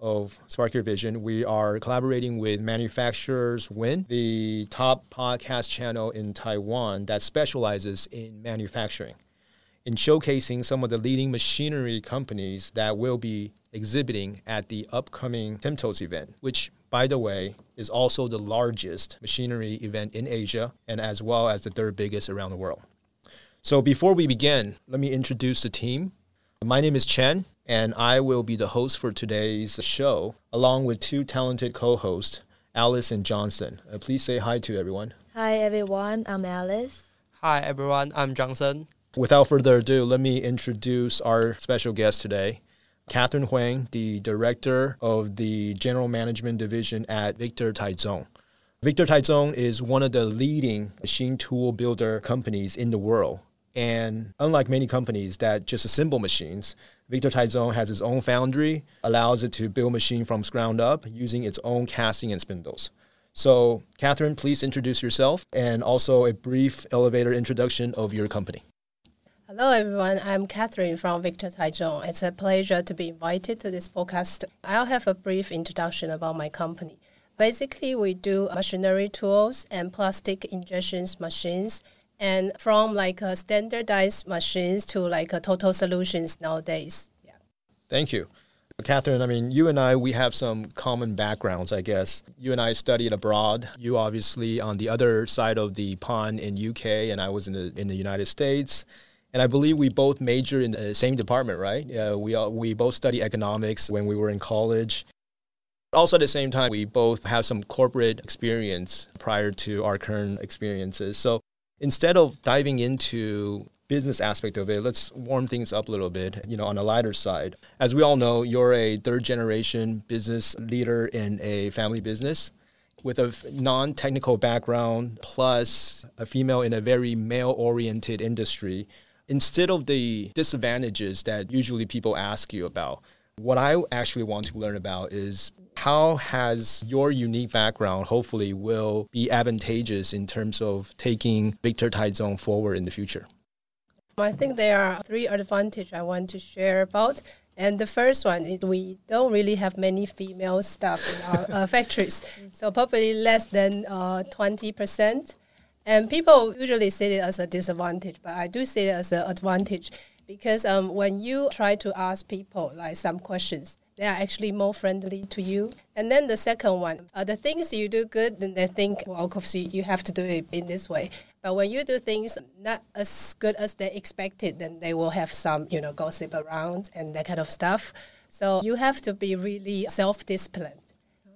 of Spark Your Vision, we are collaborating with Manufacturers Win, the top podcast channel in Taiwan that specializes in manufacturing, in showcasing some of the leading machinery companies that will be exhibiting at the upcoming Timtos event, which, by the way, is also the largest machinery event in Asia and as well as the third biggest around the world. So, before we begin, let me introduce the team. My name is Chen, and I will be the host for today's show, along with two talented co hosts, Alice and Johnson. Uh, please say hi to everyone. Hi everyone, I'm Alice. Hi everyone, I'm Johnson. Without further ado, let me introduce our special guest today, Catherine Huang, the director of the General Management Division at Victor Taichung. Victor Taichung is one of the leading machine tool builder companies in the world. And unlike many companies that just assemble machines, Victor Taichung has its own foundry, allows it to build machine from ground up using its own casting and spindles. So, Catherine, please introduce yourself and also a brief elevator introduction of your company. Hello, everyone. I'm Catherine from Victor Taichung. It's a pleasure to be invited to this podcast. I'll have a brief introduction about my company. Basically, we do machinery tools and plastic injections machines, and from like a standardized machines to like a total solutions nowadays. Yeah. Thank you. Catherine, I mean, you and I, we have some common backgrounds, I guess. You and I studied abroad. You obviously on the other side of the pond in UK, and I was in the, in the United States. And I believe we both major in the same department, right? Yeah, we, all, we both study economics when we were in college. Also, at the same time, we both have some corporate experience prior to our current experiences. So instead of diving into business aspect of it, let's warm things up a little bit, you know, on a lighter side. As we all know, you're a third generation business leader in a family business with a non-technical background plus a female in a very male-oriented industry. Instead of the disadvantages that usually people ask you about, what I actually want to learn about is how has your unique background hopefully will be advantageous in terms of taking Victor Taichung forward in the future? I think there are three advantages I want to share about. And the first one is we don't really have many female staff in our uh, factories, so probably less than uh, 20%. And people usually see it as a disadvantage, but I do see it as an advantage because um, when you try to ask people like some questions, they are actually more friendly to you. And then the second one, uh, the things you do good, then they think, well, of course, you, you have to do it in this way. But when you do things not as good as they expected, then they will have some, you know, gossip around and that kind of stuff. So you have to be really self-disciplined.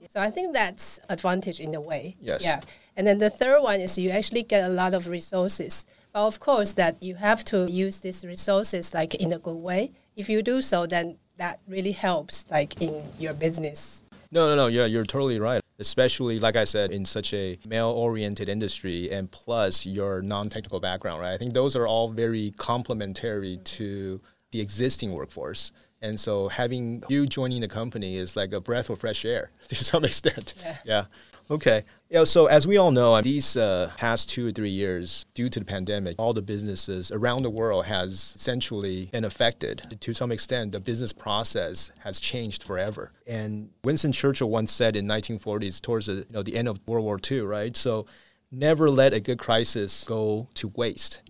So I think that's advantage in a way. Yes. Yeah. And then the third one is you actually get a lot of resources. But of course that you have to use these resources like in a good way. If you do so, then that really helps like in your business. No, no, no. Yeah, you're totally right. Especially, like I said, in such a male-oriented industry, and plus your non-technical background, right? I think those are all very complementary to the existing workforce. And so, having you joining the company is like a breath of fresh air to some extent. Yeah. yeah. Okay. Yeah. So as we all know, these uh, past two or three years, due to the pandemic, all the businesses around the world has essentially been affected. To some extent, the business process has changed forever. And Winston Churchill once said in 1940s, towards the, you know, the end of World War II, right? So never let a good crisis go to waste.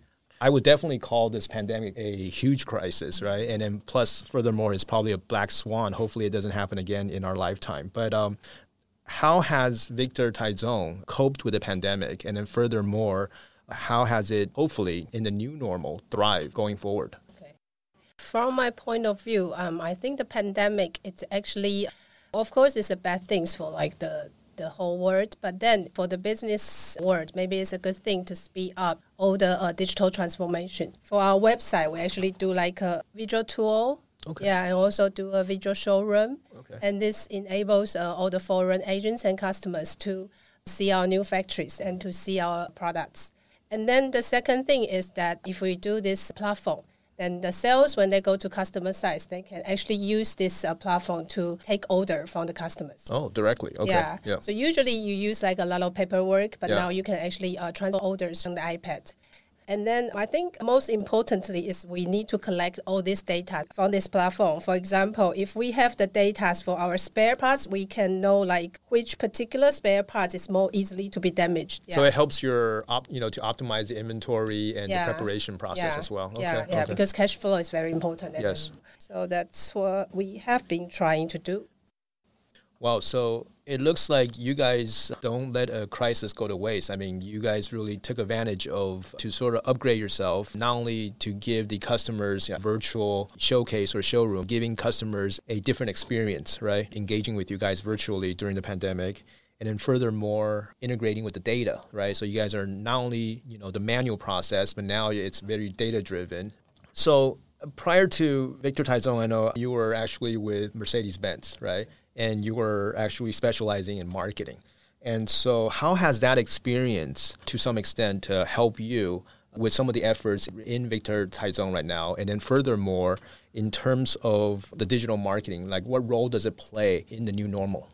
I would definitely call this pandemic a huge crisis, right? And then plus, furthermore, it's probably a black swan. Hopefully, it doesn't happen again in our lifetime. But um, how has Victor Taichung coped with the pandemic? And then furthermore, how has it hopefully in the new normal thrive going forward? From my point of view, um, I think the pandemic it's actually, of course, it's a bad thing for like the the whole world. But then for the business world, maybe it's a good thing to speed up all the uh, digital transformation. For our website, we actually do like a visual tool. Okay. Yeah, and also do a visual showroom. Okay. And this enables uh, all the foreign agents and customers to see our new factories and to see our products. And then the second thing is that if we do this platform, then the sales when they go to customer sites, they can actually use this uh, platform to take order from the customers. Oh, directly. Okay. Yeah. Yeah. So usually you use like a lot of paperwork, but Yeah. now you can actually uh, transfer orders from the iPad. And then I think most importantly is we need to collect all this data from this platform. For example, if we have the data for our spare parts, we can know like which particular spare part is more easily to be damaged. So it helps your, op, you know, to optimize the inventory and Yeah. the preparation process Yeah. as well. Okay. Yeah, yeah, okay. because cash flow is very important. Yes. So that's what we have been trying to do. Wow. So it looks like you guys don't let a crisis go to waste. I mean, you guys really took advantage of to sort of upgrade yourself, not only to give the customers a virtual showcase or showroom, giving customers a different experience, right? Engaging with you guys virtually during the pandemic. And then furthermore, integrating with the data, right? So you guys are not only, you know, the manual process, but now it's very data driven. So prior to Victor Taichung, I know you were actually with Mercedes Benz, right? And you were actually specializing in marketing. And so, how has that experience, to some extent, uh, help you with some of the efforts in Victor Taichung right now? And then, furthermore, in terms of the digital marketing, like what role does it play in the new normal?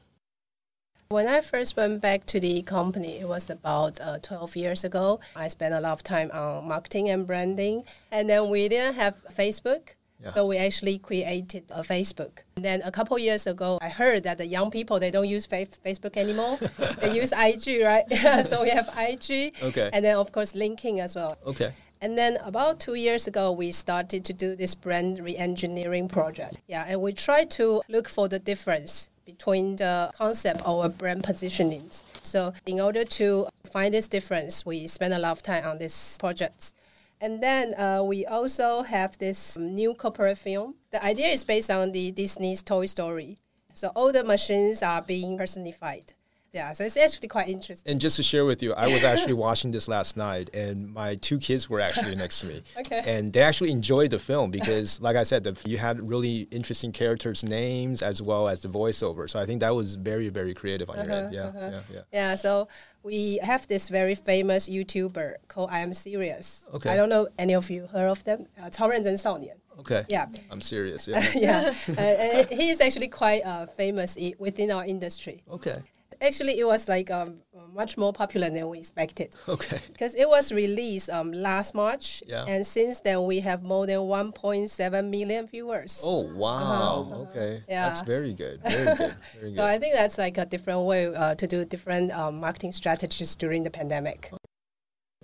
When I first went back to the company, it was about uh, 12 years ago. I spent a lot of time on marketing and branding. And then we didn't have Facebook. Yeah. So we actually created a Facebook. And then a couple years ago, I heard that the young people, they don't use fa- Facebook anymore. they use IG, right? so we have IG. Okay. And then, of course, LinkedIn as well. Okay. And then about two years ago, we started to do this brand re-engineering project. Yeah, and we try to look for the difference between the concept or brand positionings. So in order to find this difference, we spend a lot of time on this project. And then uh, we also have this new corporate film. The idea is based on the Disney's Toy Story. So all the machines are being personified Yeah, so it's actually quite interesting. And just to share with you, I was actually watching this last night, and my two kids were actually next to me. Okay. And they actually enjoyed the film because, like I said, the, you had really interesting characters' names as well as the voiceover. So I think that was very, very creative on your end. Yeah, yeah, yeah. Yeah, so we have this very famous YouTuber called I Am Serious. Okay. I don't know any of you heard of them. Uh, 超认真少年. Okay. Yeah. I'm serious. Yeah. yeah, uh, and he is actually quite uh, famous i- within our industry. okay. Actually, it was like um, much more popular than we expected Okay. because it was released um, last March, Yeah. and since then we have more than 1.7 million viewers. Oh wow. Okay. Uh-huh. Yeah. That's very good. Very good. Very So I think that's like a different way uh, to do different um, marketing strategies during the pandemic.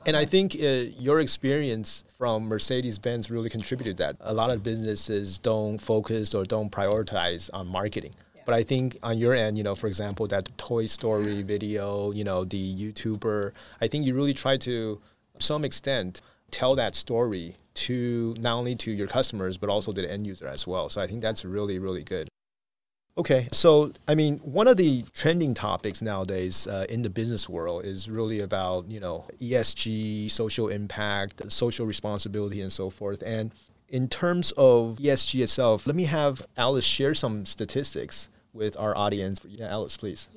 And I think uh, your experience from Mercedes Benz really contributed that. A lot of businesses don't focus or don't prioritize on marketing. But I think on your end, you know, for example, that Toy Story video, you know, the YouTuber, I think you really try to, some extent, tell that story to not only to your customers but also to the end user as well. So I think that's really, really good. Okay, so I mean, one of the trending topics nowadays uh, in the business world is really about you know ESG, social impact, social responsibility, and so forth. And in terms of ESG itself, let me have Alice share some statistics with our audience. Yeah, Alice, please.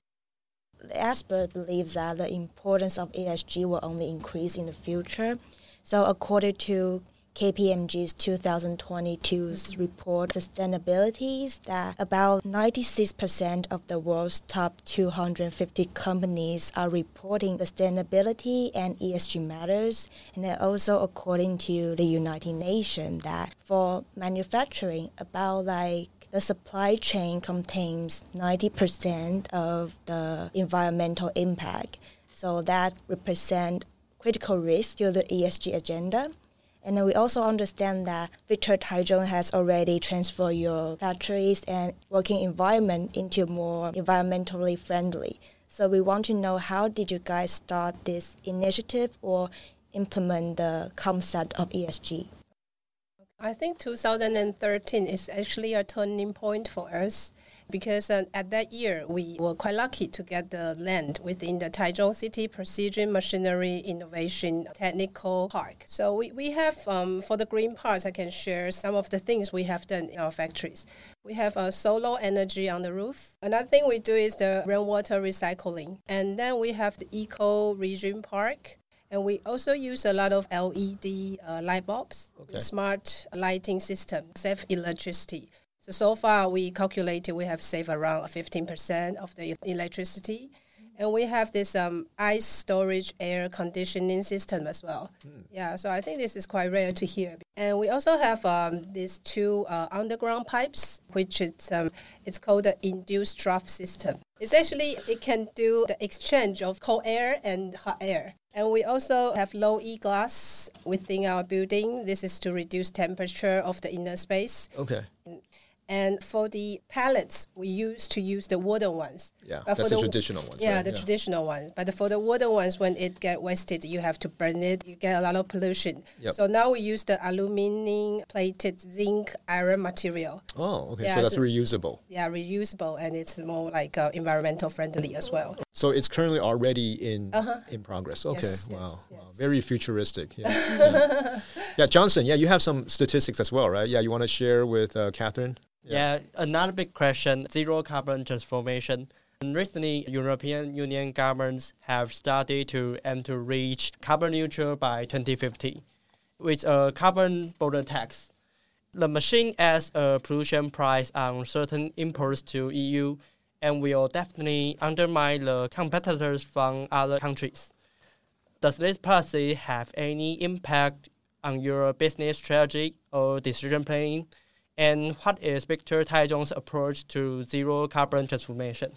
The expert believes that the importance of ESG will only increase in the future. So, according to KPMG's 2022's report, sustainability, is that about 96% of the world's top 250 companies are reporting sustainability and ESG matters. And also, according to the United Nations, that for manufacturing, about like the supply chain contains 90% of the environmental impact. So that represent critical risk to the ESG agenda. And then we also understand that Victor Taichung has already transferred your factories and working environment into more environmentally friendly. So we want to know how did you guys start this initiative or implement the concept of ESG? I think 2013 is actually a turning point for us because uh, at that year we were quite lucky to get the land within the Taichung City Precision Machinery Innovation Technical Park. So we, we have, um, for the green parts, I can share some of the things we have done in our factories. We have a solar energy on the roof. Another thing we do is the rainwater recycling. And then we have the Eco Region Park. And we also use a lot of LED uh, light bulbs, Okay. smart lighting system, save electricity. So, so far we calculated we have saved around 15% of the electricity. And we have this um, ice storage air conditioning system as well. Yeah, so I think this is quite rare to hear. And we also have um, these two uh, underground pipes, which is um, it's called the induced draft system. It's actually it can do the exchange of cold air and hot air. And we also have low E glass within our building. This is to reduce temperature of the inner space. Okay. And for the pallets, we used to use the wooden ones. Yeah, But for that's the the- traditional ones. Yeah, right? the traditional one. But for the wooden ones, when it get wasted, you have to burn it. You get a lot of pollution. Yep. So now we use the aluminum plated zinc iron material. Oh, okay. Yeah, so that's so- reusable. Yeah, reusable and it's more like uh, environmental friendly as well. So it's currently already in Uh-huh. in progress. Okay. Yes, wow. yes, wow. yes. Very futuristic. Yeah. yeah. Yeah, Johnson. Yeah, you have some statistics as well, right? Yeah, you want to share with uh, Catherine? Yeah. another big question zero carbon transformation. And recently, European Union governments have started to aim to reach carbon neutral by 2050 with a carbon border tax. The machine adds a pollution price on certain imports to EU and will definitely undermine the competitors from other countries. Does this policy have any impact on your business strategy or decision planning? And what is Victor Taichung's approach to zero carbon transformation?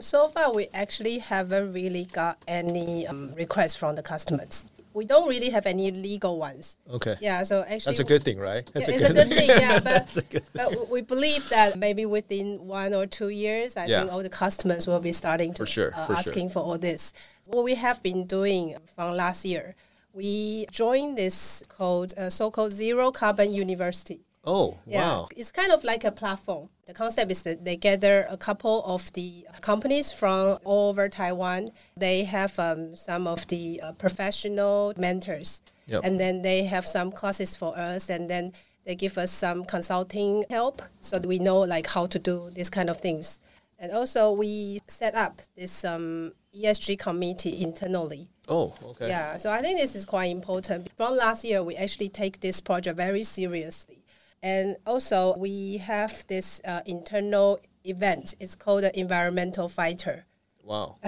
So far, we actually haven't really got any um, requests from the customers. We don't really have any legal ones. Okay. Yeah, so actually That's a good thing, right? That's Yeah, it's a good thing, yeah. But, That's a good thing. but we believe that maybe within one or two years, I Yeah. think all the customers will be starting to For sure, uh, for sure. for all this. What we have been doing from last year, we joined this called uh, so-called Zero Carbon University. Oh, Yeah, wow. it's kind of like a platform. The concept is that they gather a couple of the companies from all over Taiwan. They have um, some of the uh, professional mentors, Yep. and then they have some classes for us, and then they give us some consulting help so that we know like how to do these kind of things. And also, we set up this um, ESG committee internally. Oh, okay. Yeah, so I think this is quite important. From last year, we actually take this project very seriously. And also, we have this uh, internal event. It's called the Environmental Fighter. Wow.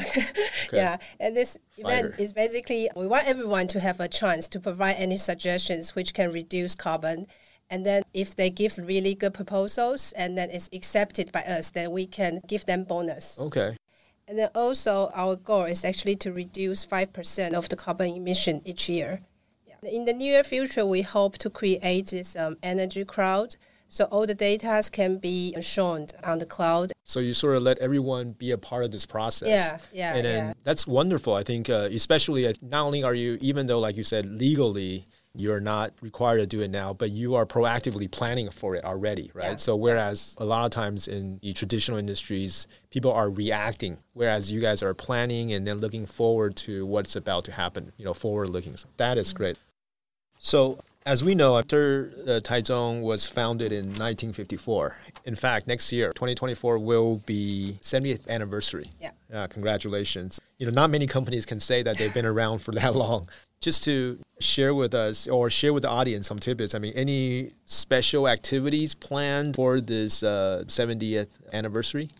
Yeah, and this event Fighter. is basically we want everyone to have a chance to provide any suggestions which can reduce carbon. And then if they give really good proposals and then it's accepted by us, then we can give them bonus. Okay. And then also our goal is actually to reduce 5% of the carbon emission each year. In the near future, we hope to create this um, energy cloud. So all the data can be shown on the cloud. So you sort of let everyone be a part of this process. Yeah, yeah, And then yeah. that's wonderful. I think, uh, especially uh, not only are you, even though, like you said, legally you're not required to do it now, but you are proactively planning for it already, right? Yeah, So whereas a lot of times in the traditional industries, people are reacting, whereas you guys are planning and then looking forward to what's about to happen, you know, forward looking. So that is great. So, as we know, after uh, Taichung was founded in 1954, in fact, next year, 2024, will be 70th anniversary. Yeah. Uh, congratulations. You know, not many companies can say that they've been around for that long. Just to share with us or share with the audience some tidbits. I mean, any special activities planned for this uh, 70th anniversary?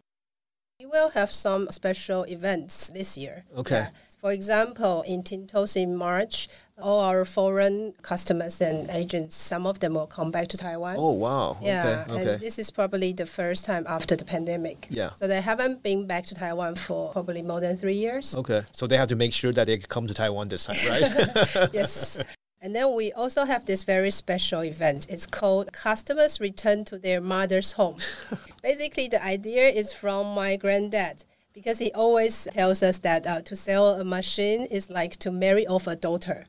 We will have some special events this year. Okay. For example, in Timtos in March, all our foreign customers and agents, some of them will come back to Taiwan. Oh, wow. Yeah, okay. Okay. and this is probably the first time after the pandemic. Yeah. So they haven't been back to Taiwan for probably more than three years. Okay. So they have to make sure that they come to Taiwan this time, right? yes. And then we also have this very special event. It's called Customers Return to Their Mother's Home. Basically, the idea is from my granddad because he always tells us that uh, to sell a machine is like to marry off a daughter.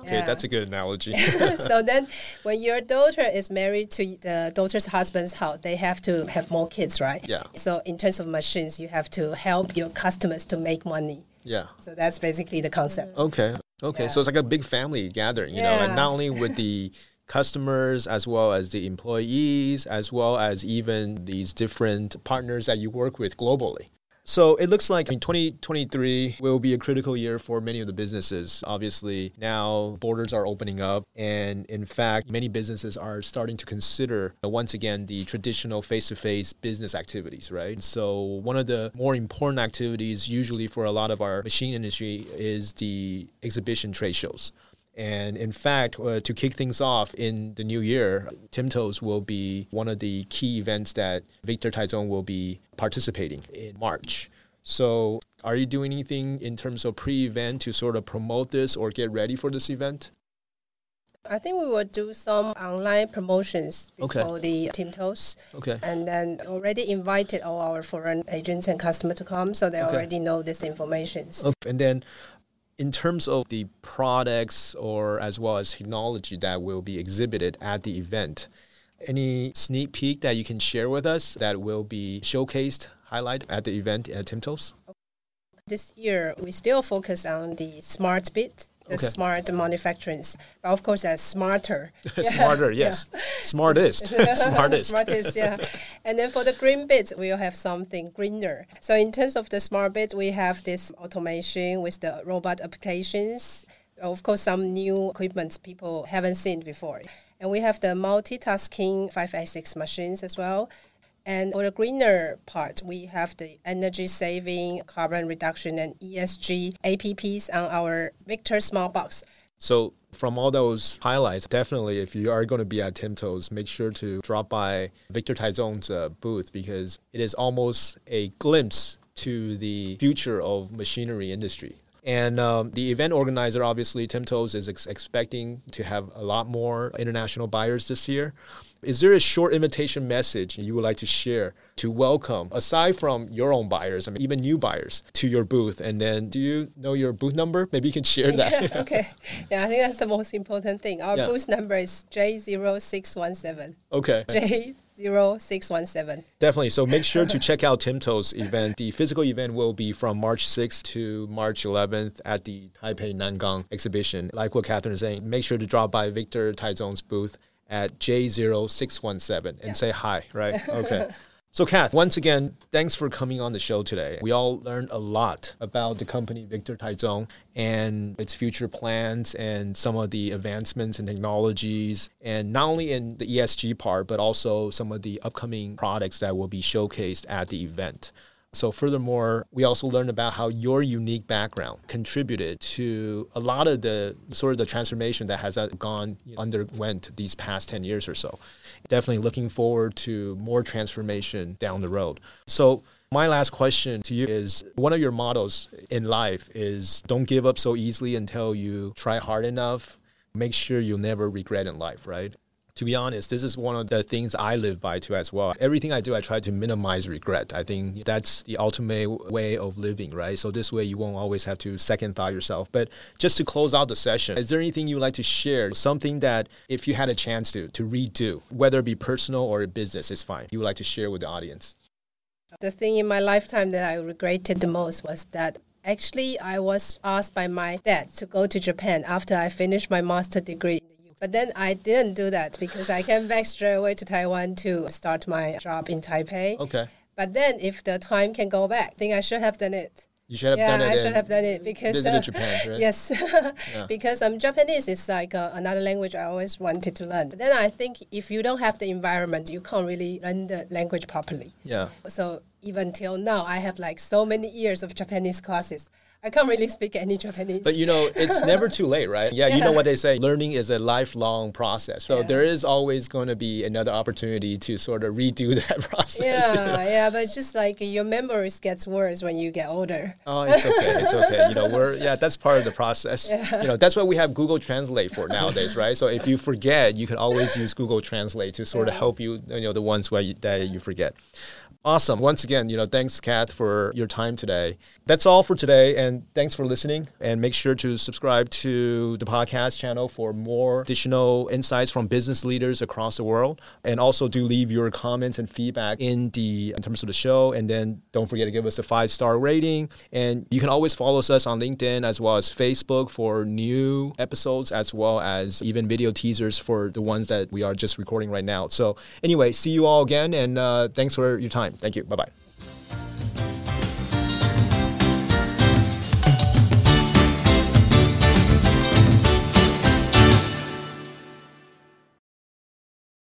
Okay, Yeah. that's a good analogy. so then, when your daughter is married to the daughter's husband's house, they have to have more kids, right? Yeah. So in terms of machines, you have to help your customers to make money. yeah. So that's basically the concept. Okay. Okay. So it's like a big family gathering, you know, and not only with the customers as well as the employees, as well as even these different partners that you work with globally. So it looks like in 2023 will be a critical year for many of the businesses. Obviously, now borders are opening up, and in fact, many businesses are starting to consider once again the traditional face-to-face business activities, right? So one of the more important activities, usually for a lot of our machine industry, is the exhibition trade shows. And in fact, uh, to kick things off in the new year, Timtos will be one of the key events that Victor Taichung will be participating in March. So, are you doing anything in terms of pre-event to sort of promote this or get ready for this event? I think we will do some online promotions Okay. before the Timtos. Okay. And then already invited all our foreign agents and customers to come, so they Okay. already know this information. Okay. And then, in terms of the products or as well as technology that will be exhibited at the event, any sneak peek that you can share with us that will be showcased, highlighted at the event at Timtos? This year, we still focus on the smart bit, the Okay. smart manufacturing, but of course, that's smarter. Smarter, yes. Smartest. Smartest. Smartest, yeah. And then for the green bit, we'll have something greener. So in terms of the smart bit, we have this automation with the robot applications. Of course, some new equipments people haven't seen before. And we have the multitasking 586 machines as well. And for the greener part, we have the energy saving, carbon reduction, and ESG apps on our Victor Small Box. So, from all those highlights, definitely if you are going to be at Timtos, make sure to drop by Victor Taichung's uh, booth because it is almost a glimpse to the future of machinery industry. And um, the event organizer, obviously, Timtos is ex- expecting to have a lot more international buyers this year. Is there a short invitation message you would like to share to welcome, aside from your own buyers, I mean, even new buyers, to your booth? And then, do you know your booth number? Maybe you can share that. okay. Yeah, I think that's the most important thing. Our Yeah. booth number is J0617. okay. J0617. Definitely. So make sure to check out Timto's event. The physical event will be from March 6th to March 11th at the Taipei Nangang exhibition. Like what Catherine is saying, make sure to drop by Victor Taichung's booth at J0617 and say hi, right? Okay. So, Kath, once again, thanks for coming on the show today. We all learned a lot about the company Victor Taichung and its future plans and some of the advancements and technologies, and not only in the ESG part, but also some of the upcoming products that will be showcased at the event. So, furthermore, we also learned about how your unique background contributed to a lot of the sort of the transformation that has uh, gone underwent these past 10 years or so. Definitely looking forward to more transformation down the road. So, my last question to you is one of your mottos in life is don't give up so easily until you try hard enough. Make sure you'll never regret in life, right? To be honest, this is one of the things I live by too as well. Everything I do, I try to minimize regret. I think that's the ultimate way of living, right? So this way you won't always have to second thought yourself. But just to close out the session, is there anything you'd like to share? Something that if you had a chance to to redo, whether it be personal or a business, it's fine. You would like to share with the audience. The thing in my lifetime that I regretted the most was that actually I was asked by my dad to go to Japan after I finished my master degree. In the U. But then I didn't do that because I came back straight away to Taiwan to start my job in Taipei. Okay. But then if the time can go back, I think I should have done it. You should have yeah, done it. Yeah, I should have done it because uh, Japan, right? Yes, because um, Japanese is like uh, another language I always wanted to learn. But then I think if you don't have the environment, you can't really learn the language properly. Yeah. So even till now, I have like so many years of Japanese classes. I can't really speak any Japanese. But you know, it's never too late, right? Yeah, you know what they say learning is a lifelong process. So Yeah. there is always going to be another opportunity to sort of redo that process. yeah, yeah, but it's just like your memories gets worse when you get older. Oh, it's okay. It's okay. You know, we're yeah, that's part of the process. Yeah. You know, that's what we have Google Translate for nowadays, right? So if you forget, you can always use Google Translate to sort of help you, you know, the ones where you, that you forget. Awesome. Once again, you know, thanks, Kath, for your time today. That's all for today. And thanks for listening. And make sure to subscribe to the podcast channel for more additional insights from business leaders across the world. And also do leave your comments and feedback in the in terms of the show. And then don't forget to give us a five star rating. And you can always follow us on LinkedIn as well as Facebook for new episodes as well as even video teasers for the ones that we are just recording right now. So anyway, see you all again and uh, thanks for your time. Thank you. Bye bye.